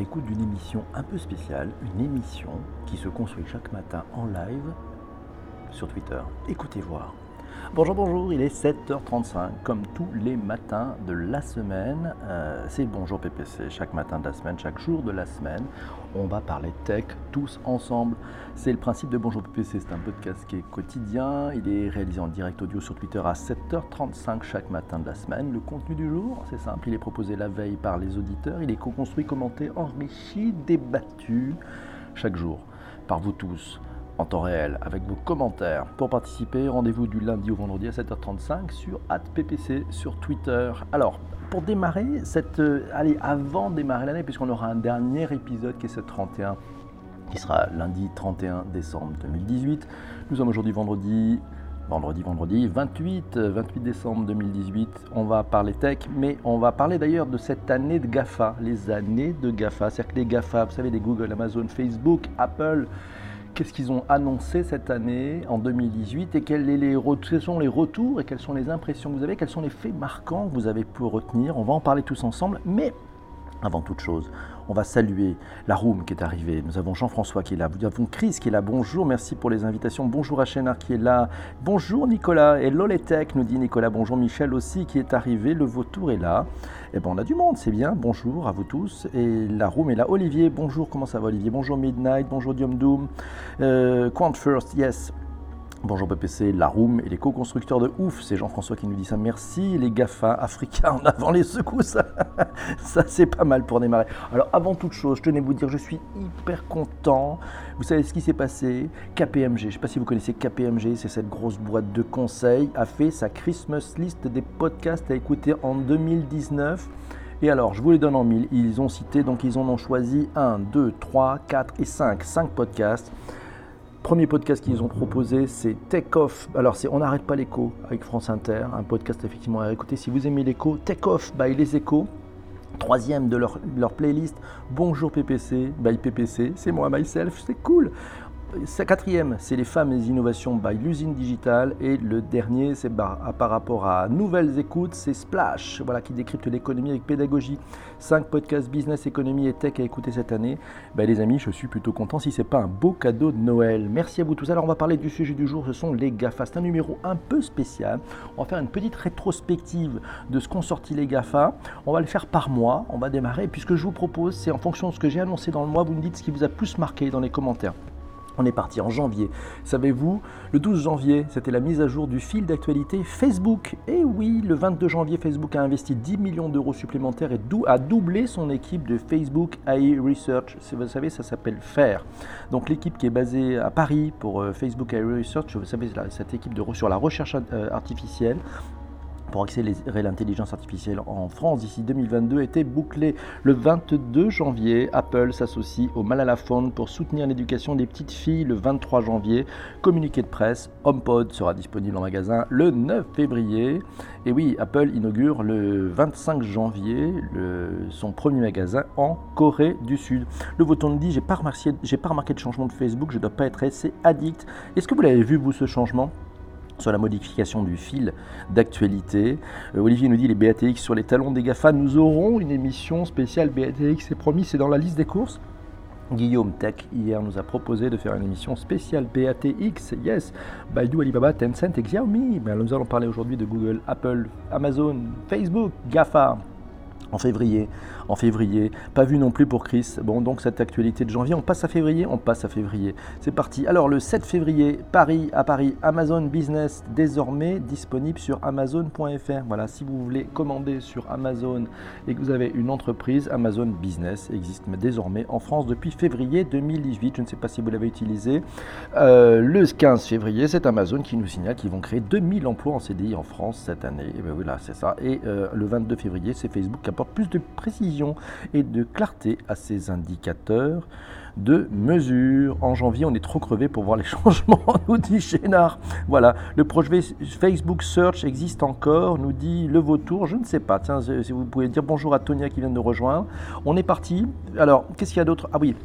écoute d'une émission un peu spéciale, une émission qui se construit chaque matin en live sur Twitter. Écoutez voir. Bonjour, bonjour, il est 7h35, comme tous les matins de la semaine. Euh, c'est Bonjour PPC, chaque matin de la semaine, chaque jour de la semaine. On va parler tech tous ensemble. C'est le principe de Bonjour PPC, c'est un podcast qui est quotidien. Il est réalisé en direct audio sur Twitter à 7h35 chaque matin de la semaine. Le contenu du jour, c'est simple, il est proposé la veille par les auditeurs. Il est co-construit, commenté, enrichi, débattu chaque jour par vous tous en temps réel avec vos commentaires. Pour participer, rendez-vous du lundi au vendredi à 7h35 sur @ppc sur Twitter. Alors, pour démarrer cette euh, allez avant de démarrer l'année puisqu'on aura un dernier épisode qui est ce 31 qui sera lundi 31 décembre 2018. Nous sommes aujourd'hui vendredi vendredi, vendredi, 28, 28 décembre 2018. On va parler tech, mais on va parler d'ailleurs de cette année de GAFA, les années de GAFA. C'est-à-dire que les GAFA, vous savez, les Google, Amazon, Facebook, Apple, qu'est-ce qu'ils ont annoncé cette année, en 2018, et quels, sont les retours et quelles sont les impressions que vous avez, quels sont les faits marquants que vous avez pu retenir? On va en parler tous ensemble, mais avant toute chose, on va saluer la room qui est arrivée. Nous avons Jean-François qui est là. Nous avons Chris qui est là. Bonjour, merci pour les invitations. Bonjour à Chénard qui est là. Bonjour Nicolas. Et Loletech nous dit Nicolas. Bonjour Michel aussi qui est arrivé. Le vautour est là. Eh ben on a du monde, c'est bien. Bonjour à vous tous. Et la room est là. Olivier, bonjour. Comment ça va Olivier? Bonjour Midnight. Bonjour Diom Doom. Euh, Quant First, yes. Bonjour PPC, la Room et les co-constructeurs de ouf, c'est Jean-François qui nous dit ça. Merci les GAFA africains en avant les secousses. ça c'est pas mal pour démarrer. Alors avant toute chose, je tenais à vous dire, je suis hyper content. Vous savez ce qui s'est passé? KPMG, je ne sais pas si vous connaissez KPMG, c'est cette grosse boîte de conseils, a fait sa Christmas list des podcasts à écouter en 2019. Et alors, je vous les donne en mille. Ils ont cité, donc ils en ont choisi 1, 2, 3, 4 et 5. 5 podcasts. Premier podcast qu'ils ont proposé, c'est Take Off. Alors, c'est On n'arrête pas l'écho avec France Inter, un podcast effectivement à écouter. Si vous aimez l'écho, Take Off by Les Échos. Troisième de leur, leur playlist, Bonjour PPC by PPC. C'est moi, myself, c'est cool. Quatrième, c'est les femmes et les innovations by l'usine digitale. Et le dernier, c'est par rapport à nouvelles écoutes, c'est Splash, voilà, qui décrypte l'économie avec pédagogie. Cinq podcasts business, économie et tech à écouter cette année. Ben, les amis, je suis plutôt content si c'est pas un beau cadeau de Noël. Merci à vous tous. Alors, on va parler du sujet du jour, ce sont les GAFA. C'est un numéro un peu spécial. On va faire une petite rétrospective de ce qu'ont sorti les GAFA. On va le faire par mois. On va démarrer. Et puis, ce que je vous propose, c'est en fonction de ce que j'ai annoncé dans le mois, vous me dites ce qui vous a plus marqué dans les commentaires. On est parti en janvier. Savez-vous, le 12 janvier, c'était la mise à jour du fil d'actualité Facebook. Et oui, le 22 janvier, Facebook a investi 10 millions d'euros supplémentaires et a doublé son équipe de Facebook AI Research. Vous savez, ça s'appelle FAIR. Donc l'équipe qui est basée à Paris pour euh, Facebook AI Research, vous savez, cette équipe de, sur la recherche euh, artificielle pour accélérer l'intelligence artificielle en France d'ici 2022 était bouclé. Le 22 janvier, Apple s'associe au Malala Fund pour soutenir l'éducation des petites filles. Le 23 janvier, communiqué de presse, HomePod sera disponible en magasin le 9 février. Et oui, Apple inaugure le 25 janvier son premier magasin en Corée du Sud. Le Voton dit, j'ai pas, pas remarqué de changement de Facebook, je ne dois pas être assez addict. Est-ce que vous l'avez vu, vous, ce changement? Sur la modification du fil d'actualité. Euh, Olivier nous dit les BATX sur les talons des GAFA. Nous aurons une émission spéciale BATX, c'est promis, c'est dans la liste des courses. Guillaume Tech hier nous a proposé de faire une émission spéciale BATX, yes, Baidu, Alibaba, Tencent et Xiaomi. Ben, nous allons parler aujourd'hui de Google, Apple, Amazon, Facebook, GAFA en février en février. Pas vu non plus pour Chris. Bon, donc cette actualité de janvier, on passe à février On passe à février. C'est parti. Alors le 7 février, Paris, à Paris, Amazon Business, désormais disponible sur amazon.fr. Voilà, si vous voulez commander sur Amazon et que vous avez une entreprise, Amazon Business existe désormais en France depuis février 2018. Je ne sais pas si vous l'avez utilisé. Euh, le 15 février, c'est Amazon qui nous signale qu'ils vont créer 2000 emplois en CDI en France cette année. C'est ça. Et euh, le 22 février, c'est Facebook qui apporte plus de précision et de clarté à ces indicateurs de mesure. En janvier, on est trop crevé pour voir les changements, nous dit Chénard. Voilà, le projet Facebook Search existe encore, nous dit Le Vautour. Je ne sais pas, tiens, si vous pouvez dire bonjour à Tonia qui vient de nous rejoindre. On est parti. Alors, qu'est-ce qu'il y a d'autre? Ah oui,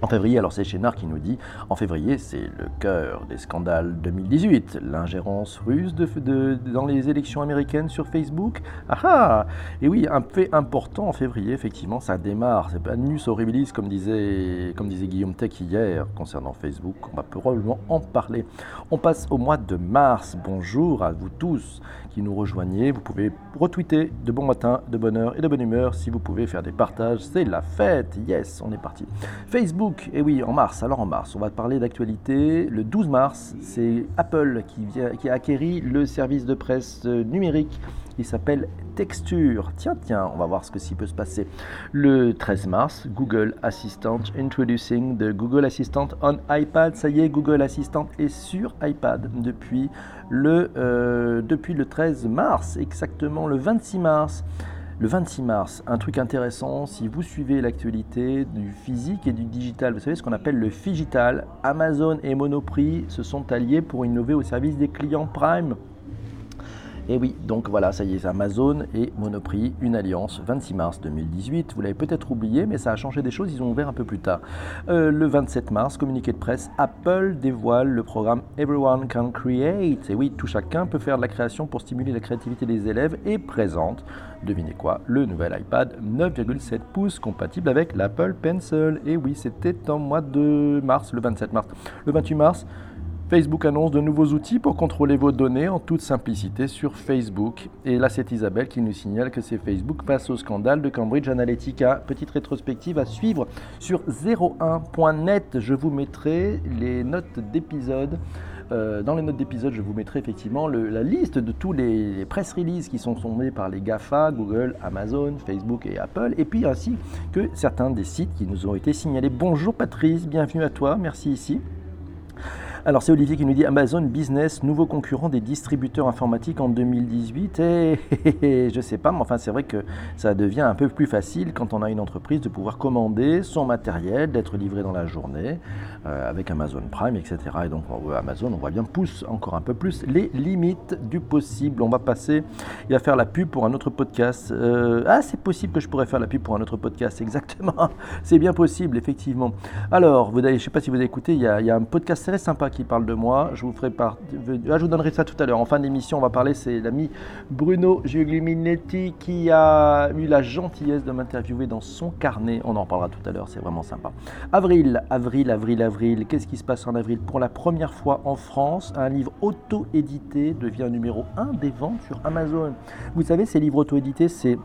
En février, alors c'est Chénard qui nous dit, en février c'est le cœur des scandales 2018, l'ingérence russe dans les élections américaines sur Facebook. Ah ah Et oui, un fait important en février, effectivement, ça démarre, c'est pas nus horribilis comme disait, comme disait Guillaume Tech hier concernant Facebook, on va probablement en parler. On passe au mois de mars, bonjour à vous tous qui nous rejoignez, vous pouvez retweeter de bon matin, de bonne heure et de bonne humeur si vous pouvez faire des partages, c'est la fête, yes, on est parti. Facebook et oui, en mars. Alors en mars, on va parler d'actualité. Le 12 mars, c'est Apple qui, vient, qui a acquéri le service de presse euh, numérique qui s'appelle Texture. Tiens, tiens, on va voir ce que s'y peut se passer. Le 13 mars, Google Assistant introducing the Google Assistant on iPad. Ça y est, Google Assistant est sur iPad depuis le, euh, depuis le 13 mars, exactement le 26 mars. Le 26 mars, un truc intéressant, si vous suivez l'actualité du physique et du digital, vous savez ce qu'on appelle le digital, Amazon et Monoprix se sont alliés pour innover au service des clients Prime. Et oui, donc voilà, ça y est, Amazon et Monoprix, une alliance, 26 mars 2018. Vous l'avez peut-être oublié, mais ça a changé des choses, ils ont ouvert un peu plus tard. Euh, le 27 mars, communiqué de presse, Apple dévoile le programme Everyone Can Create. Et oui, tout chacun peut faire de la création pour stimuler la créativité des élèves et présente, devinez quoi, le nouvel iPad 9,7 pouces compatible avec l'Apple Pencil. Et oui, c'était en mois de mars, le 27 mars. Le 28 mars, Facebook annonce de nouveaux outils pour contrôler vos données en toute simplicité sur Facebook. Et là, c'est Isabelle qui nous signale que c'est Facebook face au scandale de Cambridge Analytica. Petite rétrospective à suivre sur 01.net. Je vous mettrai les notes d'épisode. Euh, dans les notes d'épisode, je vous mettrai effectivement la liste de tous les, press releases qui sont tombés par les GAFA, Google, Amazon, Facebook et Apple, et puis ainsi que certains des sites qui nous ont été signalés. Bonjour Patrice, bienvenue à toi, merci ici. Alors c'est Olivier qui nous dit Amazon Business, nouveau concurrent des distributeurs informatiques en 2018. Et, je sais pas, mais enfin c'est vrai que ça devient un peu plus facile quand on a une entreprise de pouvoir commander son matériel, d'être livré dans la journée euh, avec Amazon Prime, etc. Et donc Amazon, on voit bien, pousse encore un peu plus les limites du possible. On va passer, il va faire la pub pour un autre podcast. Euh, ah, c'est possible que je pourrais faire la pub pour un autre podcast, exactement. c'est bien possible, effectivement. Alors, vous, je ne sais pas si vous écouté, il il y a un podcast très sympa qui parle de moi. Je vous ferai part... Ah, je vous donnerai ça tout à l'heure. En fin d'émission, on va parler. C'est l'ami Bruno Giugliminetti qui a eu la gentillesse de m'interviewer dans son carnet. On en parlera tout à l'heure. C'est vraiment sympa. Avril, avril, avril, avril. Qu'est-ce qui se passe en avril? Pour la première fois en France, un livre auto-édité devient numéro 1 des ventes sur Amazon. Vous savez, ces livres auto-édités, c'est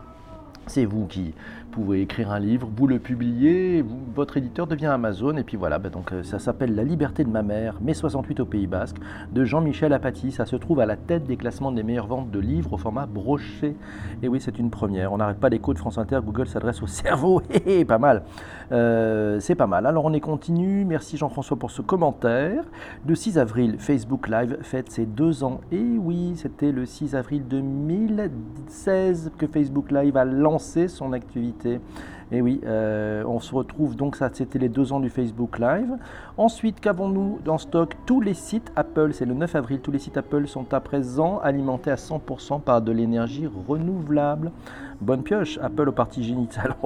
c'est vous qui pouvez écrire un livre, vous le publiez, votre éditeur devient Amazon, et puis voilà, bah donc euh, ça s'appelle La liberté de ma mère, mai 68 au Pays Basque, de Jean-Michel Apathy. Ça se trouve à la tête des classements des meilleures ventes de livres au format broché. Et oui, c'est une première. On n'arrête pas l'écho de France Inter, Google s'adresse au cerveau, pas mal. Euh, c'est pas mal. Alors on est continu. Merci Jean-François pour ce commentaire. Le 6 avril, Facebook Live fête ses deux ans. Et oui, c'était le 6 avril 2016 que Facebook Live a lancé son activité et oui, euh, on se retrouve donc, ça c'était les deux ans du Facebook Live. Ensuite, qu'avons-nous dans stock? Tous les sites Apple, c'est le 9 avril, tous les sites Apple sont à présent alimentés à 100% par de l'énergie renouvelable. Bonne pioche, Apple au parti génital.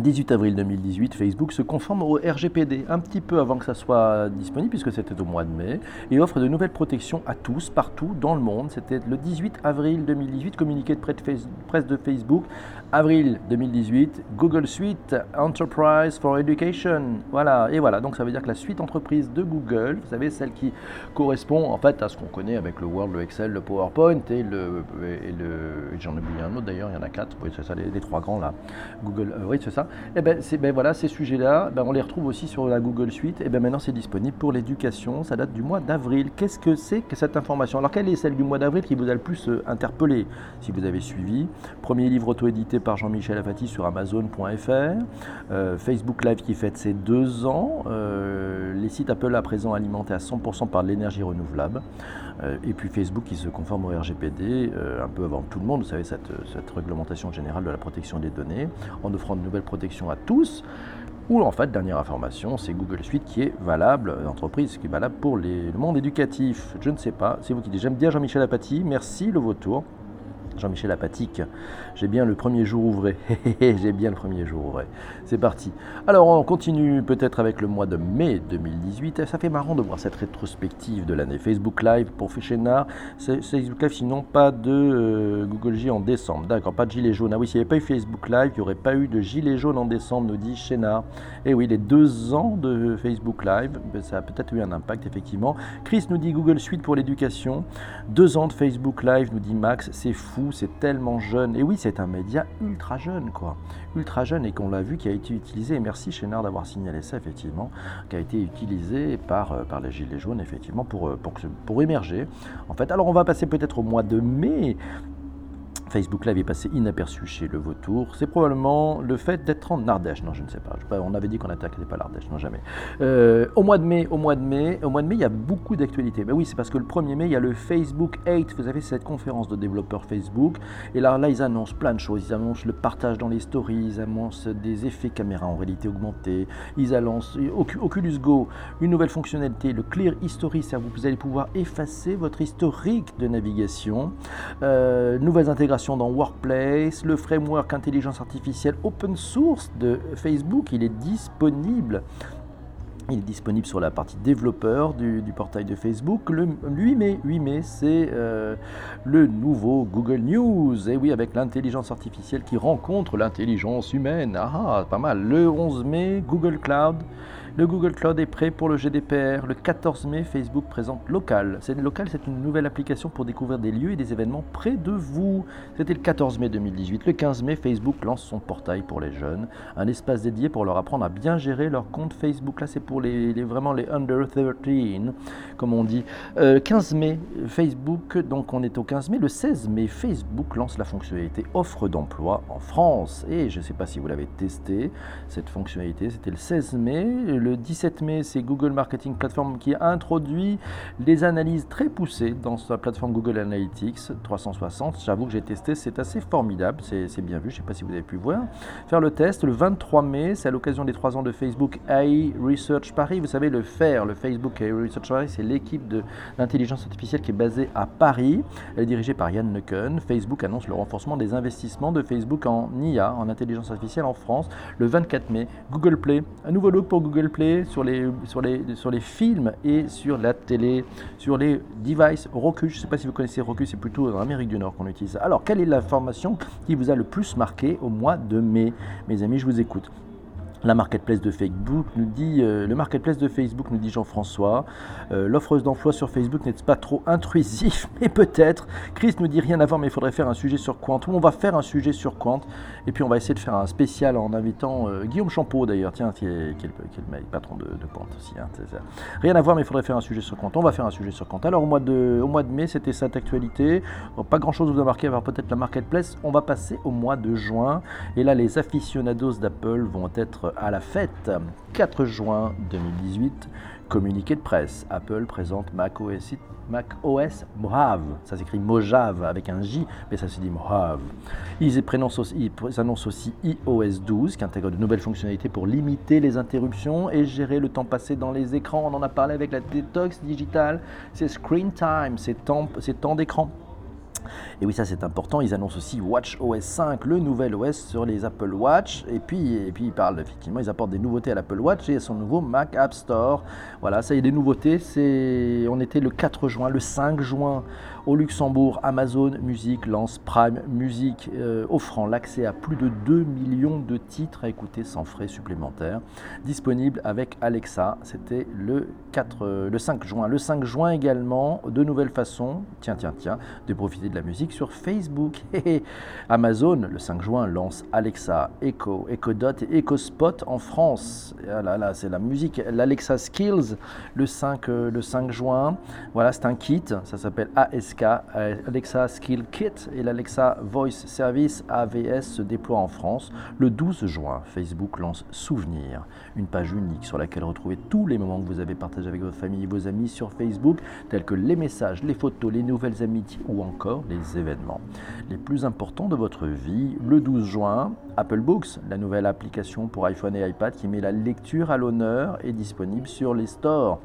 18 avril 2018, Facebook se conforme au RGPD un petit peu avant que ça soit disponible, puisque c'était au mois de mai, et offre de nouvelles protections à tous, partout, dans le monde. C'était le 18 avril 2018, communiqué de presse de Facebook. Avril 2018, Google Suite Enterprise for Education. Voilà, et voilà, donc ça veut dire que la suite entreprise de Google, vous savez, celle qui correspond en fait à ce qu'on connaît avec le Word, le Excel, le PowerPoint et le. Et le J'en ai oublié un autre d'ailleurs, il y en a quatre, oui, c'est ça, les, trois grands là. Google, euh, oui, c'est ça et eh ben, ben voilà, ces sujets-là, ben on les retrouve aussi sur la Google Suite. Et ben maintenant, c'est disponible pour l'éducation. Ça date du mois d'avril. Qu'est-ce que c'est que cette information? Alors, quelle est celle du mois d'avril qui vous a le plus euh, interpellé? Si vous avez suivi, premier livre auto-édité par Jean-Michel Afati sur Amazon.fr, euh, Facebook Live qui fête ses deux ans, euh, les sites Apple à présent alimentés à 100% par l'énergie renouvelable. Euh, et puis Facebook qui se conforme au RGPD un peu avant tout le monde, vous savez, cette, réglementation générale de la protection des données, en offrant de nouvelles protections à tous. Ou en fait, dernière information, c'est Google Suite qui est valable, l'entreprise qui est valable pour le monde éducatif. Je ne sais pas, c'est vous qui dites. J'aime bien Jean-Michel Apathy, merci le vautour. Jean-Michel Apathique, j'ai bien le premier jour ouvré. j'ai bien le premier jour ouvré. C'est parti. Alors on continue peut-être avec le mois de mai 2018. Ça fait marrant de voir cette rétrospective de l'année. Facebook Live pour Féchénard. Facebook Live, sinon pas de euh, Google J en décembre. D'accord, pas de gilet jaune. Ah oui, s'il n'y avait pas eu Facebook Live, il n'y aurait pas eu de gilet jaune en décembre, nous dit Chénard. Et eh oui, les deux ans de Facebook Live, ben, ça a peut-être eu un impact, effectivement. Chris nous dit Google Suite pour l'éducation. Deux ans de Facebook Live, nous dit Max. C'est fou, c'est tellement jeune. Et oui, c'est un média ultra jeune, quoi. Ultra jeune et qu'on l'a vu qui a été utilisé. Merci Chénard d'avoir signalé ça, effectivement, qui a été utilisé par, euh, par les Gilets jaunes, effectivement, pour, euh, pour, pour émerger. En fait, alors on va passer peut-être au mois de mai. Facebook Live est passé inaperçu chez le Vautour, c'est probablement le fait d'être en Ardèche. Non, je ne sais pas. on avait dit qu'on n'attaquait pas l'Ardèche, non jamais. Euh, au mois de mai, au mois de mai, au mois de mai, il y a beaucoup d'actualités. Mais oui, c'est parce que le 1er mai, il y a le Facebook 8. Vous avez cette conférence de développeurs Facebook. Et là, ils annoncent plein de choses. Ils annoncent le partage dans les stories, ils annoncent des effets caméra en réalité augmentée. Ils annoncent Oculus Go, une nouvelle fonctionnalité, le Clear History, c'est-à-dire vous allez pouvoir effacer votre historique de navigation. Euh, nouvelles intégrations dans Workplace, le framework intelligence artificielle open source de Facebook, il est disponible. Il est disponible sur la partie développeur du, portail de Facebook. Le 8 mai, 8 mai c'est euh, le nouveau Google News. Et oui, avec l'intelligence artificielle qui rencontre l'intelligence humaine. Ah, ah pas mal. Le 11 mai, Google Cloud. Le Google Cloud est prêt pour le GDPR. Le 14 mai, Facebook présente Local. C'est Local, c'est une nouvelle application pour découvrir des lieux et des événements près de vous. C'était le 14 mai 2018. Le 15 mai, Facebook lance son portail pour les jeunes, un espace dédié pour leur apprendre à bien gérer leur compte Facebook. Là, c'est pour les, vraiment les under 13, comme on dit. 15 euh, mai, Facebook, donc on est au 15 mai. Le 16 mai, Facebook lance la fonctionnalité offre d'emploi en France. Et je ne sais pas si vous l'avez testé, cette fonctionnalité, c'était le 16 mai le 17 mai, c'est Google Marketing Platform qui introduit des analyses très poussées dans sa plateforme Google Analytics 360. J'avoue que j'ai testé, c'est assez formidable, c'est bien vu, je ne sais pas si vous avez pu voir. Faire le test le 23 mai, c'est à l'occasion des 3 ans de Facebook AI Research Paris. Vous savez, le FAIR, le Facebook AI Research Paris, c'est l'équipe d'intelligence artificielle qui est basée à Paris. Elle est dirigée par Yann Neuken. Facebook annonce le renforcement des investissements de Facebook en IA, en intelligence artificielle en France, le 24 mai. Google Play, un nouveau look pour Google sur les, sur, les, sur les films et sur la télé, sur les devices Roku. Je ne sais pas si vous connaissez Roku, c'est plutôt en Amérique du Nord qu'on utilise Alors, quelle est l'information qui vous a le plus marqué au mois de mai? Mes amis, je vous écoute. La marketplace de Facebook nous dit, euh, le marketplace de Facebook nous dit Jean-François, euh, l'offre d'emploi sur Facebook n'est pas trop intrusif, mais peut-être. Chris nous dit rien à voir, mais il faudrait faire un sujet sur Quant. On va faire un sujet sur Quant, et puis on va essayer de faire un spécial en invitant euh, Guillaume Champeau d'ailleurs, tiens, qui est, le, patron de, de Quant aussi. Hein, rien à voir, mais il faudrait faire un sujet sur Quant. On va faire un sujet sur Quant. Alors au mois de, mai, c'était cette actualité. pas grand-chose vous a marqué, part peut-être la marketplace. On va passer au mois de juin, et là les aficionados d'Apple vont être à la fête. 4 juin 2018, communiqué de presse. Apple présente Mac OS, Mac OS Mojave. Ça s'écrit Mojave avec un J, mais ça se dit Mojave. Ils, annoncent aussi iOS 12 qui intègre de nouvelles fonctionnalités pour limiter les interruptions et gérer le temps passé dans les écrans. On en a parlé avec la détox digitale. C'est screen time, c'est temps d'écran. Et oui, ça c'est important. Ils annoncent aussi Watch OS 5, le nouvel OS sur les Apple Watch. Et puis, ils parlent effectivement, ils apportent des nouveautés à l'Apple Watch et son nouveau Mac App Store. Voilà, ça y est, des nouveautés. C'est, on était le 4 juin, le 5 juin. Au Luxembourg, Amazon Music lance Prime Music, euh, offrant l'accès à plus de 2 millions de titres à écouter sans frais supplémentaires. Disponible avec Alexa, c'était le, 4, euh, le 5 juin. Le 5 juin également, de nouvelles façons, tiens, tiens, tiens, de profiter de la musique sur Facebook. Amazon, le 5 juin, lance Alexa, Echo, Echo Dot et Echo Spot en France. Ah là, là, c'est la musique, l'Alexa Skills, le 5, euh, le 5 juin. Voilà, c'est un kit, ça s'appelle ASK euh, Alexa Skill Kit et l'Alexa Voice Service AVS se déploient en France. Le 12 juin, Facebook lance Souvenir, une page unique sur laquelle retrouver tous les moments que vous avez partagés avec votre famille et vos amis sur Facebook, tels que les messages, les photos, les nouvelles amitiés ou encore les événements les plus importants de votre vie. Le 12 juin, Apple Books, la nouvelle application pour iPhone et iPad qui met la lecture à l'honneur, est disponible sur les stores.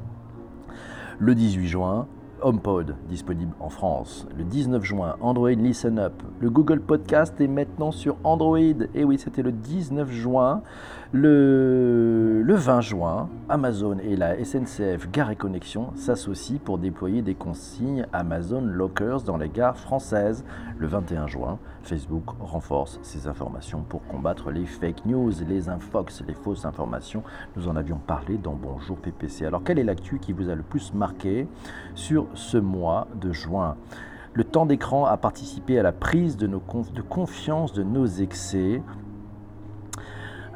Le 18 juin, HomePod, disponible en France. Le 19 juin, Android Listen Up. Le Google Podcast est maintenant sur Android. Et oui, c'était le 19 juin. Le, le 20 juin, Amazon et la SNCF Gare et Connexion s'associent pour déployer des consignes Amazon Lockers dans les gares françaises. Le 21 juin, Facebook renforce ses informations pour combattre les fake news, les infox, les fausses informations. Nous en avions parlé dans Bonjour PPC. Alors, quelle est l'actu qui vous a le plus marqué sur ce mois de juin? Le temps d'écran a participé à la prise de confiance de nos excès.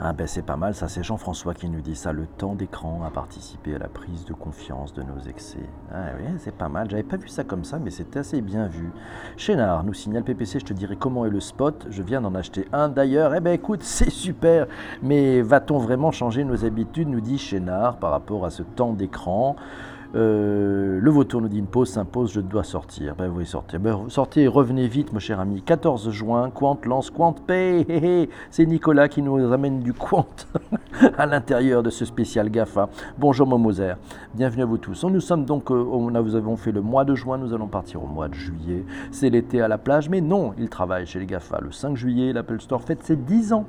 Ah ben c'est pas mal, ça c'est Jean-François qui nous dit ça. Le temps d'écran a participé à la prise de confiance de nos excès. Ah oui, c'est pas mal. J'avais pas vu ça comme ça, mais c'était assez bien vu. Chénard nous signale PPC, je te dirai comment est le spot. Je viens d'en acheter un d'ailleurs. Eh ben écoute, c'est super. Mais va-t-on vraiment changer nos habitudes nous dit Chénard par rapport à ce temps d'écran? Euh, le vautour nous dit une pause s'impose, je dois sortir. Ben oui, sortez. Ben, sortez revenez vite, mon cher ami. 14 juin, Quant lance Quant Pay. C'est Nicolas qui nous amène du Quant à l'intérieur de ce spécial GAFA. Bonjour Momoser, bienvenue à vous tous. Nous sommes donc, euh, nous avons fait le mois de juin, nous allons partir au mois de juillet. C'est l'été à la plage, mais non, il travaille chez les GAFA. Le 5 juillet, l'Apple Store fête ses 10 ans.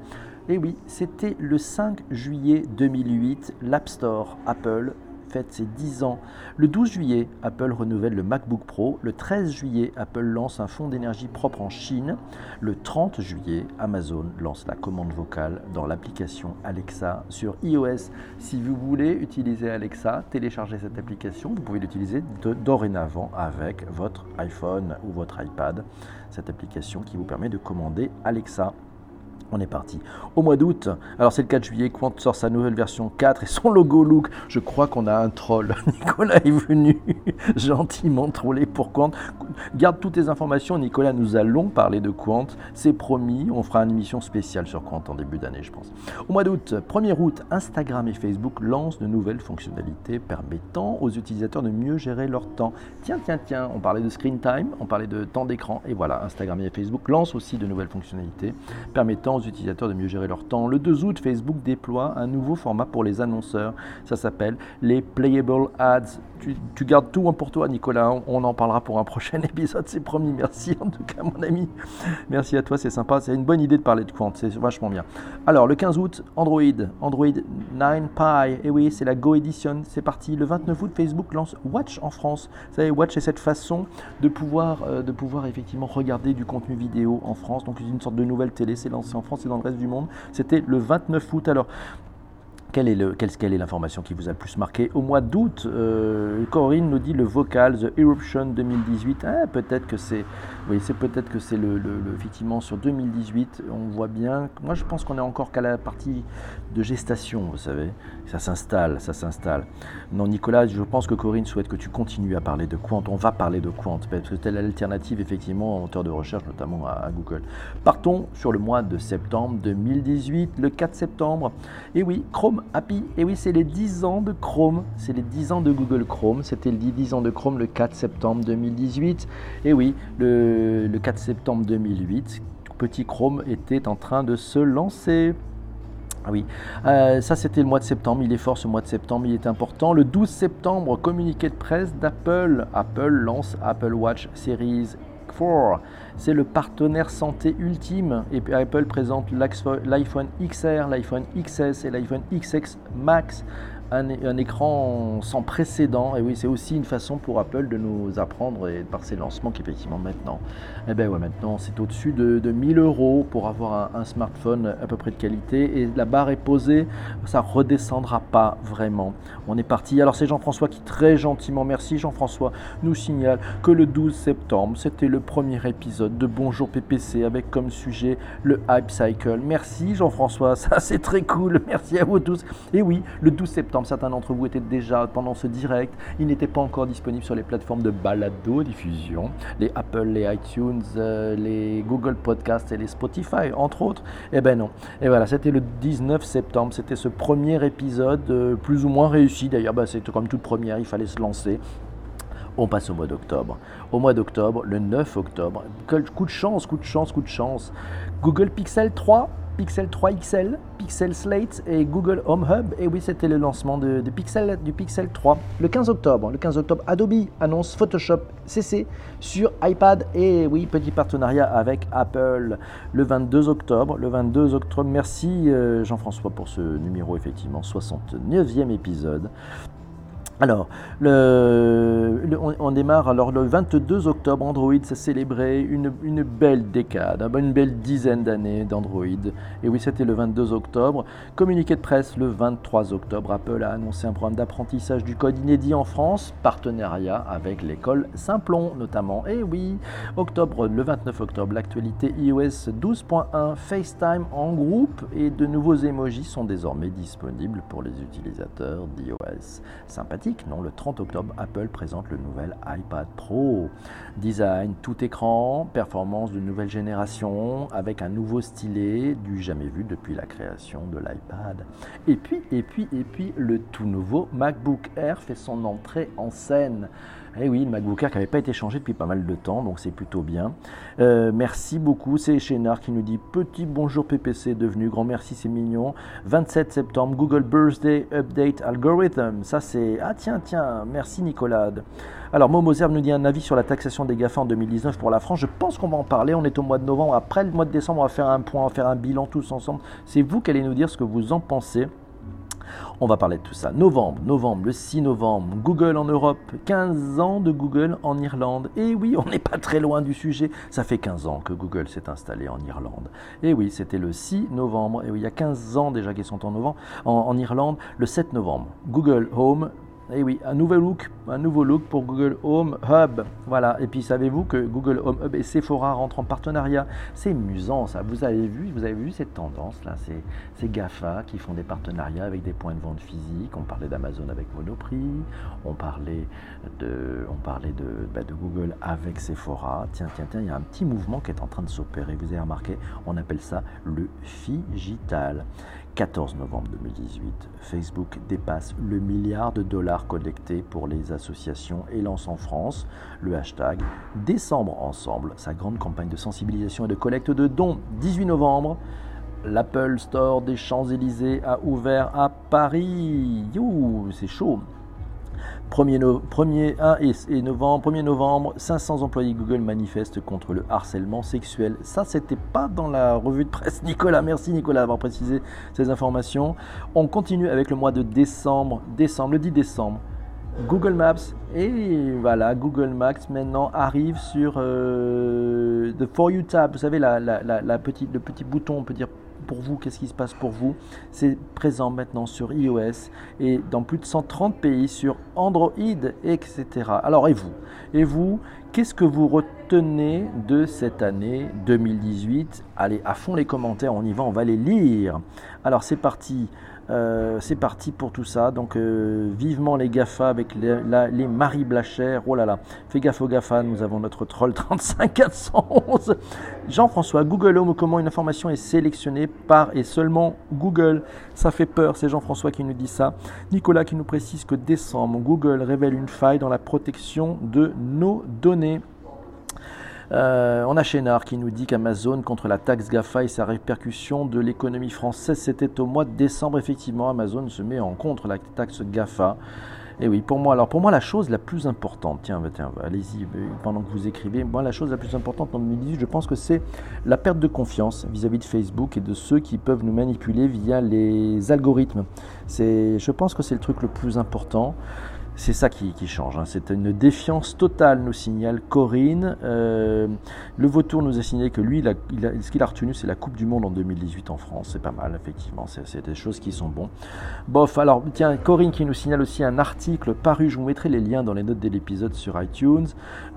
Et oui, c'était le 5 juillet 2008, l'App Store Apple fête ses 10 ans. Le 12 juillet, Apple renouvelle le MacBook Pro. Le 13 juillet, Apple lance un fonds d'énergie propre en Chine. Le 30 juillet, Amazon lance la commande vocale dans l'application Alexa sur iOS. Si vous voulez utiliser Alexa, téléchargez cette application. Vous pouvez l'utiliser dorénavant avec votre iPhone ou votre iPad. Cette application qui vous permet de commander Alexa. On est parti. Au mois d'août, alors c'est le 4 juillet, Quant sort sa nouvelle version 4 et son logo look. Je crois qu'on a un troll. Nicolas est venu gentiment troller pour Quant. Garde toutes tes informations, Nicolas. Nous allons parler de Quant. C'est promis. On fera une émission spéciale sur Quant en début d'année, je pense. Au mois d'août, 1er août, Instagram et Facebook lancent de nouvelles fonctionnalités permettant aux utilisateurs de mieux gérer leur temps. Tiens, tiens, tiens, on parlait de screen time, on parlait de temps d'écran. Et voilà, Instagram et Facebook lancent aussi de nouvelles fonctionnalités permettant aux utilisateurs de mieux gérer leur temps. Le 2 août, Facebook déploie un nouveau format pour les annonceurs. Ça s'appelle les Playable Ads. Tu, gardes tout pour toi, Nicolas. On, en parlera pour un prochain épisode, c'est promis. Merci en tout cas, mon ami. Merci à toi, c'est sympa. C'est une bonne idée de parler de Quant, c'est vachement bien. Alors, le 15 août, Android. Android 9 Pie. Et eh oui, c'est la Go Edition. C'est parti. Le 29 août, Facebook lance Watch en France. Vous savez, Watch, c'est cette façon de pouvoir, euh, de pouvoir effectivement regarder du contenu vidéo en France. Donc, une sorte de nouvelle télé. C'est lancé en France et dans le reste du monde. C'était le 29 août. Alors, quelle est, l'information qui vous a le plus marqué Au mois d'août, euh, Corinne nous dit le vocal The Eruption 2018. Ah, peut-être que c'est, oui, c'est peut-être que c'est le, effectivement sur 2018. On voit bien. Moi, je pense qu'on est encore qu'à la partie de gestation, vous savez. Ça s'installe, ça s'installe. Non, Nicolas, je pense que Corinne souhaite que tu continues à parler de Quant. On va parler de Quant parce que c'est l'alternative effectivement en moteur de recherche, notamment à, à Google. Partons sur le mois de septembre 2018, le 4 septembre. Et oui, Chrome Happy. Et oui, c'est les 10 ans de Chrome. C'est les 10 ans de Google Chrome. C'était les 10 ans de Chrome le 4 septembre 2018. Et oui, le, 4 septembre 2008, petit Chrome était en train de se lancer. Ah oui, euh, ça c'était le mois de septembre, il est fort ce mois de septembre, il est important. Le 12 septembre, communiqué de presse d'Apple. Apple lance Apple Watch Series c'est le partenaire santé ultime. Et Apple présente l'iPhone XR, l'iPhone XS et l'iPhone XX Max un, écran sans précédent. Et oui, c'est aussi une façon pour Apple de nous apprendre, et par ses lancements, qu'effectivement maintenant, eh ben ouais, maintenant c'est au-dessus de, de, 1000 euros pour avoir un, smartphone à peu près de qualité. Et la barre est posée, ça redescendra pas vraiment. On est parti. Alors c'est Jean-François qui très gentiment, merci Jean-François, nous signale que le 12 septembre, c'était le premier épisode de Bonjour PPC avec comme sujet le Hype Cycle. Merci Jean-François, ça c'est très cool. Merci à vous tous. Et oui, le 12 septembre, certains d'entre vous étaient déjà pendant ce direct. Il n'était pas encore disponible sur les plateformes de balado diffusion, les Apple, les iTunes, euh, les Google Podcasts et les Spotify, entre autres. Eh ben non. Et voilà, c'était le 19 septembre. C'était ce premier épisode, euh, plus ou moins réussi d'ailleurs. Bah, c'était comme toute première, il fallait se lancer. On passe au mois d'octobre. Au mois d'octobre, le 9 octobre, coup de chance, coup de chance, coup de chance. Google Pixel 3 Pixel 3 XL, Pixel Slate et Google Home Hub. Et oui, c'était le lancement de, Pixel, du Pixel 3 le 15 octobre. Le 15 octobre, Adobe annonce Photoshop CC sur iPad. Et oui, petit partenariat avec Apple le 22 octobre. Le 22 octobre, merci euh, Jean-François pour ce numéro, effectivement, 69e épisode. Alors, on, démarre alors le 22 octobre. Android s'est célébré une, belle décade, hein, une belle dizaine d'années d'Android. Et oui, c'était le 22 octobre. Communiqué de presse le 23 octobre. Apple a annoncé un programme d'apprentissage du code inédit en France, partenariat avec l'école Simplon notamment. Et oui, octobre, le 29 octobre, l'actualité iOS 12.1 FaceTime en groupe et de nouveaux emojis sont désormais disponibles pour les utilisateurs d'iOS. Sympathique non, le 30 octobre, Apple présente le nouvel iPad Pro. Design tout écran, performance de nouvelle génération, avec un nouveau stylet du jamais vu depuis la création de l'iPad. Et puis, et puis, et puis, le tout nouveau MacBook Air fait son entrée en scène. Eh oui, le MacBook Air qui n'avait pas été changé depuis pas mal de temps, donc c'est plutôt bien. Euh, merci beaucoup, c'est Chénard qui nous dit petit bonjour PPC devenu, grand merci, c'est mignon. 27 septembre, Google Birthday Update Algorithm. Ça c'est... Ah tiens, tiens, merci Nicolas. Alors Momoser nous dit un avis sur la taxation des GAFA en 2019 pour la France. Je pense qu'on va en parler, on est au mois de novembre. Après le mois de décembre, on va faire un point, on va faire un bilan tous ensemble. C'est vous qui allez nous dire ce que vous en pensez. On va parler de tout ça. Novembre, novembre, le 6 novembre, Google en Europe, 15 ans de Google en Irlande. Et oui, on n'est pas très loin du sujet. Ça fait 15 ans que Google s'est installé en Irlande. Et oui, c'était le 6 novembre. Et oui, il y a 15 ans déjà qu'ils sont en, novembre, en Irlande. Le 7 novembre, Google Home et eh oui, un nouveau look, un nouveau look pour Google Home Hub. Voilà. Et puis savez-vous que Google Home Hub et Sephora rentrent en partenariat? C'est amusant ça. Vous avez vu, vous avez vu cette tendance là C'est ces Gafa qui font des partenariats avec des points de vente physiques. On parlait d'Amazon avec Monoprix. On parlait de, on parlait bah, de Google avec Sephora. Tiens, tiens, tiens, il y a un petit mouvement qui est en train de s'opérer. Vous avez remarqué On appelle ça le Figital. 14 novembre 2018, Facebook dépasse le milliard de dollars collectés pour les associations et lance en France le hashtag Décembre Ensemble, sa grande campagne de sensibilisation et de collecte de dons. 18 novembre, l'Apple Store des Champs-Élysées a ouvert à Paris. You, c'est chaud. 1er, 1 et novembre, 1er novembre, 500 employés Google manifestent contre le harcèlement sexuel. Ça, c'était pas dans la revue de presse. Nicolas, merci Nicolas d'avoir précisé ces informations. On continue avec le mois de décembre, décembre, le 10 décembre. Google Maps et voilà Google Maps maintenant arrive sur euh, the For You tab. Vous savez la, petite, le petit bouton, on peut dire pour vous, qu'est-ce qui se passe pour vous? C'est présent maintenant sur iOS et dans plus de 130 pays sur Android, etc. Alors et vous? Et vous, qu'est-ce que vous retenez de cette année 2018 Allez, à fond les commentaires, on y va, on va les lire. Alors c'est parti. Euh, c'est parti pour tout ça. Donc, euh, vivement les GAFA avec les, Marie Blacher. Oh là là, fais gaffe aux GAFA, nous avons notre troll 35411. Jean-François, Google Home, comment une information est sélectionnée par et seulement Google? Ça fait peur, c'est Jean-François qui nous dit ça. Nicolas qui nous précise que décembre, Google révèle une faille dans la protection de nos données. Euh, on a Chénard qui nous dit qu'Amazon contre la taxe GAFA et sa répercussion de l'économie française, c'était au mois de décembre. Effectivement, Amazon se met en contre la taxe GAFA. Et oui, pour moi, alors pour moi, la chose la plus importante, tiens, tiens allez-y, euh, pendant que vous écrivez, moi, la chose la plus importante en 2018, je pense que c'est la perte de confiance vis-à-vis -vis de Facebook et de ceux qui peuvent nous manipuler via les algorithmes. Je pense que c'est le truc le plus important. C'est ça qui, change. Hein. C'est une défiance totale, nous signale Corinne. Euh, le Vautour nous a signalé que lui, ce qu'il a retenu, c'est la Coupe du Monde en 2018 en France. C'est pas mal, effectivement. C'est des choses qui sont bons. Bof, alors, tiens, Corinne qui nous signale aussi un article paru. Je vous mettrai les liens dans les notes de l'épisode sur iTunes.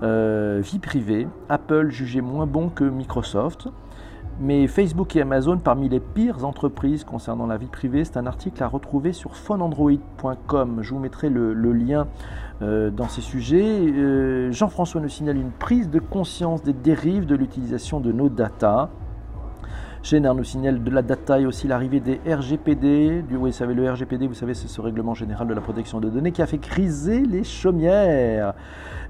Euh, vie privée. Apple jugé moins bon que Microsoft. Mais Facebook et Amazon parmi les pires entreprises concernant la vie privée, c'est un article à retrouver sur phoneandroid.com. Je vous mettrai le, lien euh, dans ces sujets. Euh, Jean-François nous signale une prise de conscience des dérives de l'utilisation de nos datas. Génère nous signale de la data et aussi l'arrivée des RGPD. Vous savez, le RGPD, vous savez, c'est ce règlement général de la protection de données qui a fait criser les chaumières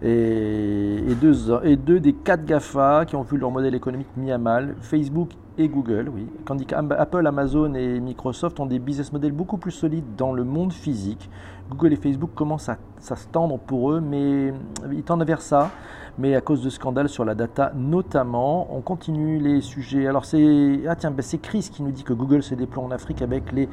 et, deux, des quatre GAFA qui ont vu leur modèle économique mis à mal, Facebook et Google, oui. Tandis qu'Apple, Amazon et Microsoft ont des business models beaucoup plus solides dans le monde physique. Google et Facebook commencent à, se tendre pour eux, mais ils tendent vers ça mais à cause de scandales sur la data notamment. On continue les sujets. Alors c'est ah tiens, ben, c'est Chris qui nous dit que Google se déploie en Afrique avec les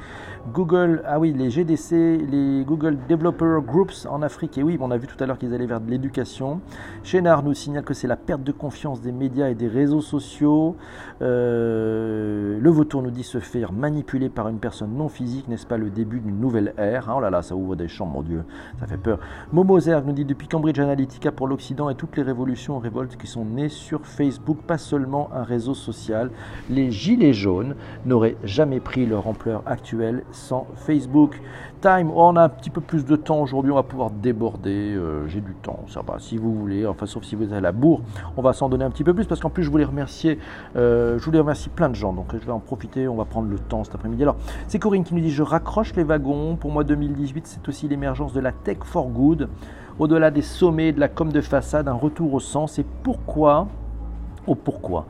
Google ah oui les GDC, les Google Developer Groups en Afrique. Et oui, on a vu tout à l'heure qu'ils allaient vers de l'éducation. Chénard nous signale que c'est la perte de confiance des médias et des réseaux sociaux. Euh, le vautour nous dit se faire manipuler par une personne non physique, n'est-ce pas le début d'une nouvelle ère? Oh là là, ça ouvre des champs, mon Dieu, ça fait peur. Momo Zerg nous dit depuis Cambridge Analytica pour l'Occident et toutes les révolutions révoltes qui sont nées sur Facebook, pas seulement un réseau social. Les gilets jaunes n'auraient jamais pris leur ampleur actuelle sans Facebook. On a un petit peu plus de temps aujourd'hui, on va pouvoir déborder. Euh, j'ai du temps, ça va, si vous voulez. Enfin, sauf si vous êtes à la bourre, on va s'en donner un petit peu plus parce qu'en plus, je voulais remercier, euh, je voulais remercier plein de gens. Donc, je vais en profiter. On va prendre le temps cet après-midi. Alors, c'est Corinne qui nous dit Je raccroche les wagons. Pour moi, 2018, c'est aussi l'émergence de la tech for good au-delà des sommets de la com de façade, un retour au sens et pourquoi au pourquoi.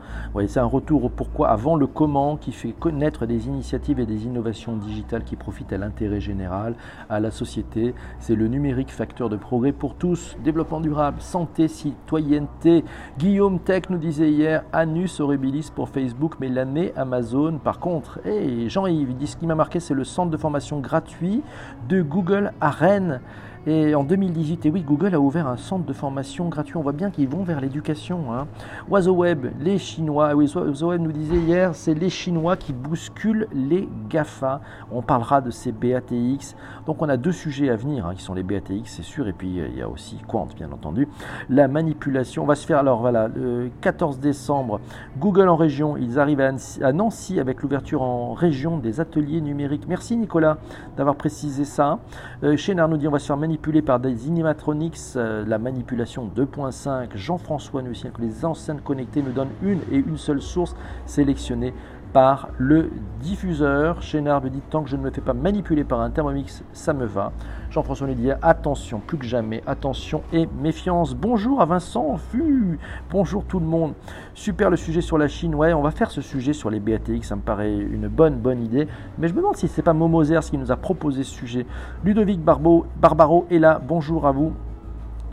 c'est un retour au pourquoi avant le comment qui fait connaître des initiatives et des innovations digitales qui profitent à l'intérêt général, à la société. C'est le numérique facteur de progrès pour tous, développement durable, santé, citoyenneté. Guillaume Tech nous disait hier Anus horribilis pour Facebook, mais l'année Amazon. Par contre, hey, Jean-Yves dit ce qui m'a marqué, c'est le centre de formation gratuit de Google à Rennes. Et en 2018, et oui, Google a ouvert un centre de formation gratuit. On voit bien qu'ils vont vers l'éducation. Hein. Web, les Chinois, oui, Web nous disait hier, c'est les Chinois qui bousculent les GAFA. On parlera de ces BATX. Donc on a deux sujets à venir, hein, qui sont les BATX, c'est sûr, et puis euh, il y a aussi Quant, bien entendu. La manipulation, on va se faire, alors voilà, le 14 décembre, Google en région, ils arrivent à, Nancy avec l'ouverture en région des ateliers numériques. Merci Nicolas d'avoir précisé ça. Euh, chez nous dit, on va se faire manipuler manipulé par des animatronics, euh, la manipulation 2.5. Jean-François nous que les enceintes connectées nous donnent une et une seule source sélectionnée par le diffuseur. Chénard me dit tant que je ne me fais pas manipuler par un thermomix, ça me va. Jean-François dit attention, plus que jamais, attention et méfiance. Bonjour à Vincent Fu, bonjour tout le monde. Super le sujet sur la Chine, ouais, on va faire ce sujet sur les BATX, ça me paraît une bonne bonne idée. Mais je me demande si c'est pas Momozer qui nous a proposé ce sujet. Ludovic Barbeau, Barbaro est là, bonjour à vous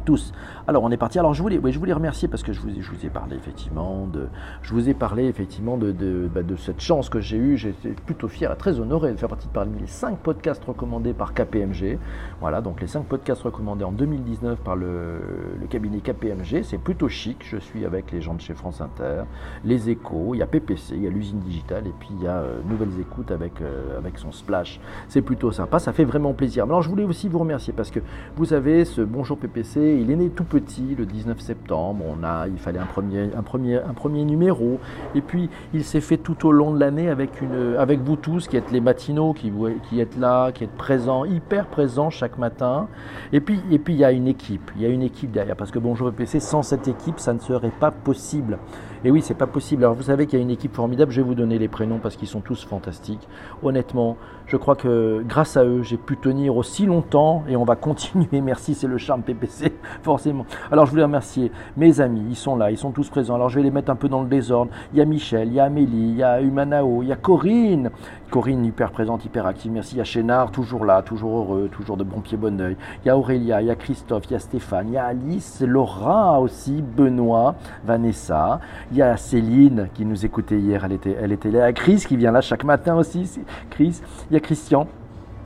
tous. Alors on est parti. Alors je voulais, je voulais remercier parce que je vous, ai parlé effectivement de, je vous ai parlé effectivement de, de, bah, cette chance que j'ai eue. J'étais plutôt fier et très honoré de faire partie de parmi les 5 podcasts recommandés par KPMG. Voilà, donc les 5 podcasts recommandés en 2019 par le, cabinet KPMG. C'est plutôt chic. Je suis avec les gens de chez France Inter, les Échos, il y a PPC, il y a l'usine digitale et puis il y a euh, Nouvelles Écoutes avec, euh, avec son splash. C'est plutôt sympa. Ça fait vraiment plaisir. Alors je voulais aussi vous remercier parce que vous savez, ce Bonjour PPC il est né tout petit le 19 septembre. On a, il fallait un premier, numéro. Et puis, il s'est fait tout au long de l'année avec, vous tous qui êtes les matinaux, qui, êtes là, qui êtes présents, hyper présents chaque matin. Et puis, et puis, il y a une équipe. Il y a une équipe derrière. Parce que Bonjour PC, sans cette équipe, ça ne serait pas possible. Et oui, c'est pas possible. Alors vous savez qu'il y a une équipe formidable, je vais vous donner les prénoms parce qu'ils sont tous fantastiques. Honnêtement, je crois que grâce à eux, j'ai pu tenir aussi longtemps et on va continuer. Merci, c'est le charme PPC, forcément. Alors je voulais remercier mes amis, ils sont là, ils sont tous présents. Alors je vais les mettre un peu dans le désordre. Il y a Michel, il y a Amélie, il y a Humanao, il y a Corinne. Corinne, hyper présente, hyper active. Merci. A Chénard, toujours là, toujours heureux, toujours de bon pied, bon oeil. Il y a Aurélia, il y a Christophe, il y a Stéphane, il y a Alice, Laura aussi, Benoît, Vanessa. Il y a Céline qui nous écoutait hier, elle était, elle était là. Chris qui vient là chaque matin aussi, Chris. Il y a Christian.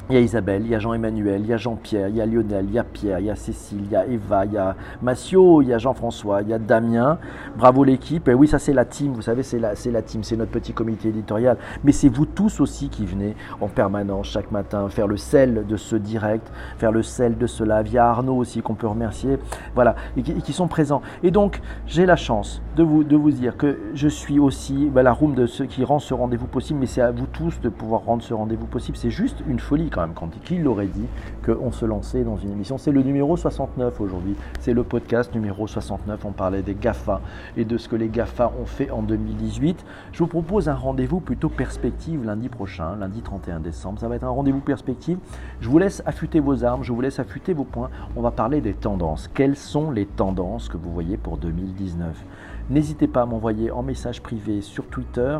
Il y a Isabelle, il y a Jean-Emmanuel, il y a Jean-Pierre, il y a Lionel, il y a Pierre, il y a Cécile, il y a Eva, il y a Massio, il y a Jean-François, il y a Damien. Bravo l'équipe. Et oui, ça c'est la team, vous savez, c'est la, c'est la team, c'est notre petit comité éditorial. Mais c'est vous tous aussi qui venez en permanence chaque matin faire le sel de ce direct, faire le sel de cela. Via Arnaud aussi qu'on peut remercier. Voilà, et qui, sont présents. Et donc, j'ai la chance de vous, de vous dire que je suis aussi bah, la room de ceux qui rendent ce rendez-vous possible, mais c'est à vous tous de pouvoir rendre ce rendez-vous possible. C'est juste une folie quand même, qui l'aurait dit qu'on se lançait dans une émission? C'est le numéro 69 aujourd'hui, c'est le podcast numéro 69, on parlait des GAFA et de ce que les GAFA ont fait en 2018. Je vous propose un rendez-vous plutôt perspective lundi prochain, lundi 31 décembre, ça va être un rendez-vous perspective. Je vous laisse affûter vos armes, je vous laisse affûter vos points, on va parler des tendances. Quelles sont les tendances que vous voyez pour 2019 N'hésitez pas à m'envoyer en message privé sur Twitter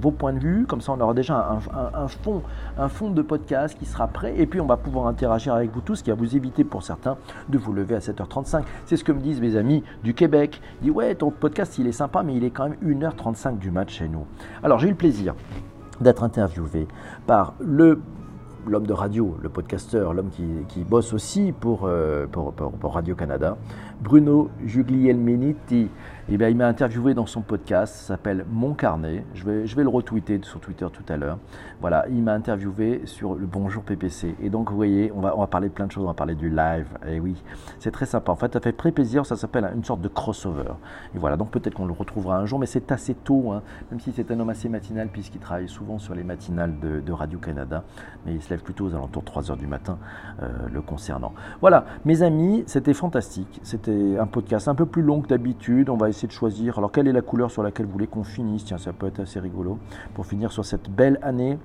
vos points de vue, comme ça on aura déjà un, fond, un fond de podcast qui sera prêt, et puis on va pouvoir interagir avec vous tous, qui va vous éviter pour certains de vous lever à 7h35. C'est ce que me disent mes amis du Québec. Ils disent ouais, ton podcast il est sympa, mais il est quand même 1h35 du match chez nous. Alors j'ai eu le plaisir d'être interviewé par le l'homme de radio, le podcasteur, l'homme qui, bosse aussi pour, euh, pour, Radio-Canada, Bruno Juglielminiti. Eh bien, il m'a interviewé dans son podcast, ça s'appelle Mon Carnet. Je vais, je vais le retweeter sur Twitter tout à l'heure. Voilà, il m'a interviewé sur le Bonjour PPC. Et donc, vous voyez, on va, on va parler de plein de choses, on va parler du live. Et eh oui, c'est très sympa. En fait, ça fait très plaisir, ça s'appelle une sorte de crossover. Et voilà, donc peut-être qu'on le retrouvera un jour, mais c'est assez tôt, hein, même si c'est un homme assez matinal, puisqu'il travaille souvent sur les matinales de, Radio-Canada. Mais il se lève plutôt aux alentours de 3 h du matin, euh, le concernant. Voilà, mes amis, c'était fantastique. C'était un podcast un peu plus long que d'habitude. On va essayer de choisir. Alors, quelle est la couleur sur laquelle vous voulez qu'on finisse? Tiens, ça peut être assez rigolo pour finir sur cette belle année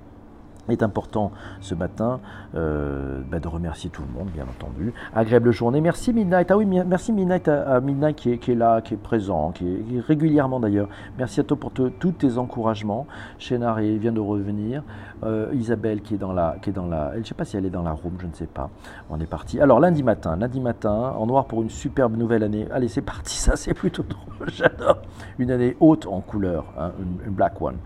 est important ce matin euh, bah, de remercier tout le monde, bien entendu. Agréable journée. Merci Midnight. Ah oui, merci Midnight à, Midnight qui est, là, qui est présent, qui est, régulièrement d'ailleurs. Merci à toi pour tous tes encouragements. Chénaré vient de revenir. Euh, Isabelle qui est dans la, qui est dans la, je ne sais pas si elle est dans la room, je ne sais pas. On est parti. Alors lundi matin, lundi matin, en noir pour une superbe nouvelle année. Allez, c'est parti. Ça, c'est plutôt drôle. J'adore. Une année haute en couleur, hein, une black one.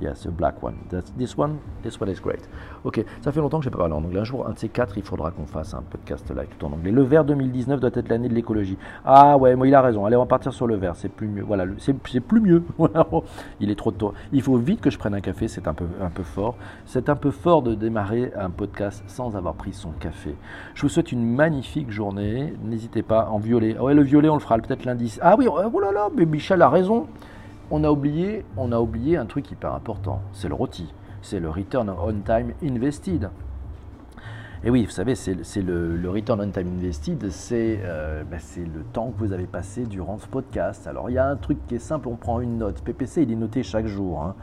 Yes, a black one. this one, this one is great. Ok, ça fait longtemps que je n'ai pas parlé en anglais. Un jour, un de ces quatre, il faudra qu'on fasse un podcast live tout en anglais. Le vert 2019 doit être l'année de l'écologie. Ah ouais, moi il a raison. Allez, on va partir sur le vert. C'est plus mieux. Voilà, c'est plus mieux. il est trop tôt. Il faut vite que je prenne un café. C'est un peu, un peu fort. C'est un peu fort de démarrer un podcast sans avoir pris son café. Je vous souhaite une magnifique journée. N'hésitez pas en violet. Ah ouais, le violet, on le fera peut-être lundi. Ah oui, oh là là, mais Michel a raison on a oublié, un truc hyper important, c'est le ROTI, c'est le Return on Time Invested. Et oui, vous savez, c'est le, Return on Time Invested, euh, bah, c'est le temps que vous avez passé durant ce podcast. Alors il y a un truc qui est simple, on prend une note. PPC, il est noté chaque jour. Hein.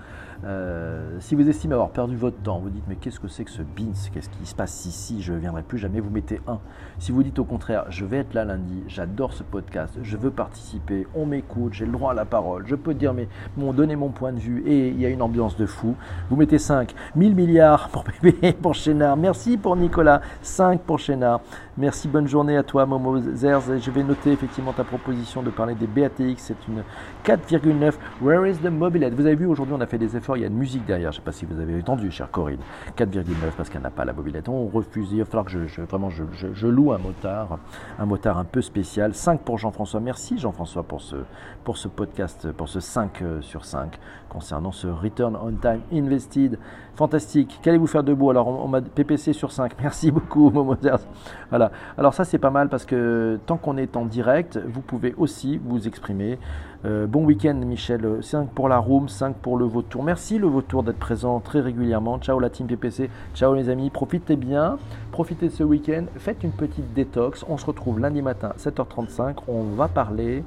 Euh, si vous estimez avoir perdu votre temps, vous dites mais qu'est-ce que c'est que ce BINS Qu'est-ce qui se passe ici? Je ne viendrai plus jamais, vous mettez un. Si vous dites au contraire, je vais être là lundi, j'adore ce podcast, je veux participer, on m'écoute, j'ai le droit à la parole, je peux dire mais bon, donner mon point de vue et il y a une ambiance de fou, vous mettez 5. 1000 milliards pour bébé, pour Chénard. Merci pour Nicolas. 5 pour Chénard. Merci, bonne journée à toi Momo Zerz. Je vais noter effectivement ta proposition de parler des BATX. C'est une 4,9. Where is the mobilette Vous avez vu aujourd'hui on a fait des efforts il y a une musique derrière, je ne sais pas si vous avez entendu, cher Corinne. 4,9 parce qu'elle n'a pas la mobilette. On refuse, il va falloir que je, vraiment je, loue un motard, un motard un peu spécial. 5 pour Jean-François. Merci Jean-François pour ce, pour ce podcast, pour ce 5 euh, sur 5 concernant ce Return on Time Invested. Fantastique. Qu'allez-vous faire debout Alors on, m'a PPC sur 5. Merci beaucoup Momozers. Voilà. Alors ça c'est pas mal parce que tant qu'on est en direct, vous pouvez aussi vous exprimer. Euh, bon week-end Michel, 5 pour la room, 5 pour le vautour. Merci le vautour d'être présent très régulièrement. Ciao la team PPC, ciao les amis, profitez bien, profitez de ce week-end, faites une petite détox. On se retrouve lundi matin 7h35, on va parler...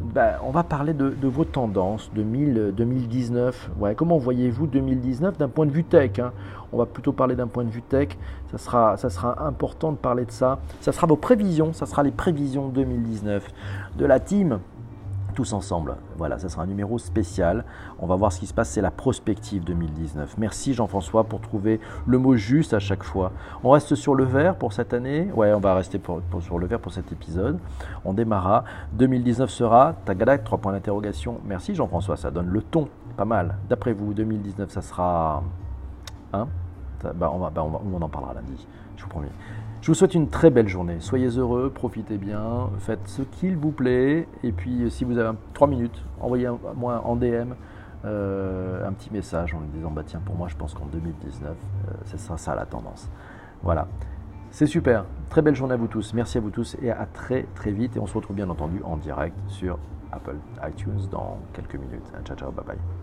Ben, on va parler de, vos tendances 2000, 2019. Ouais, comment voyez-vous 2019 d'un point de vue tech hein? On va plutôt parler d'un point de vue tech. Ça sera, ça sera important de parler de ça. Ça sera vos prévisions. Ça sera les prévisions 2019 de la team tous ensemble. Voilà, ça sera un numéro spécial. On va voir ce qui se passe, c'est la prospective 2019. Merci Jean-François pour trouver le mot juste à chaque fois. On reste sur le vert pour cette année? Ouais, on va rester sur le vert pour cet épisode. On démarra. 2019 sera, tagadak, trois points d'interrogation. Merci Jean-François, ça donne le ton. Pas mal. D'après vous, 2019, ça sera... Hein? Bah, on, va, bah, on, on en parlera lundi, je vous promets. Je vous souhaite une très belle journée. Soyez heureux, profitez bien, faites ce qu'il vous plaît. Et puis, si vous avez 3 minutes, envoyez-moi en DM euh, un petit message en disant bah tiens, pour moi, je pense qu'en 2019, euh, ce sera ça la tendance. Voilà. C'est super. Très belle journée à vous tous. Merci à vous tous et à très très vite. Et on se retrouve bien entendu en direct sur Apple iTunes dans quelques minutes. Ciao, ciao, bye bye.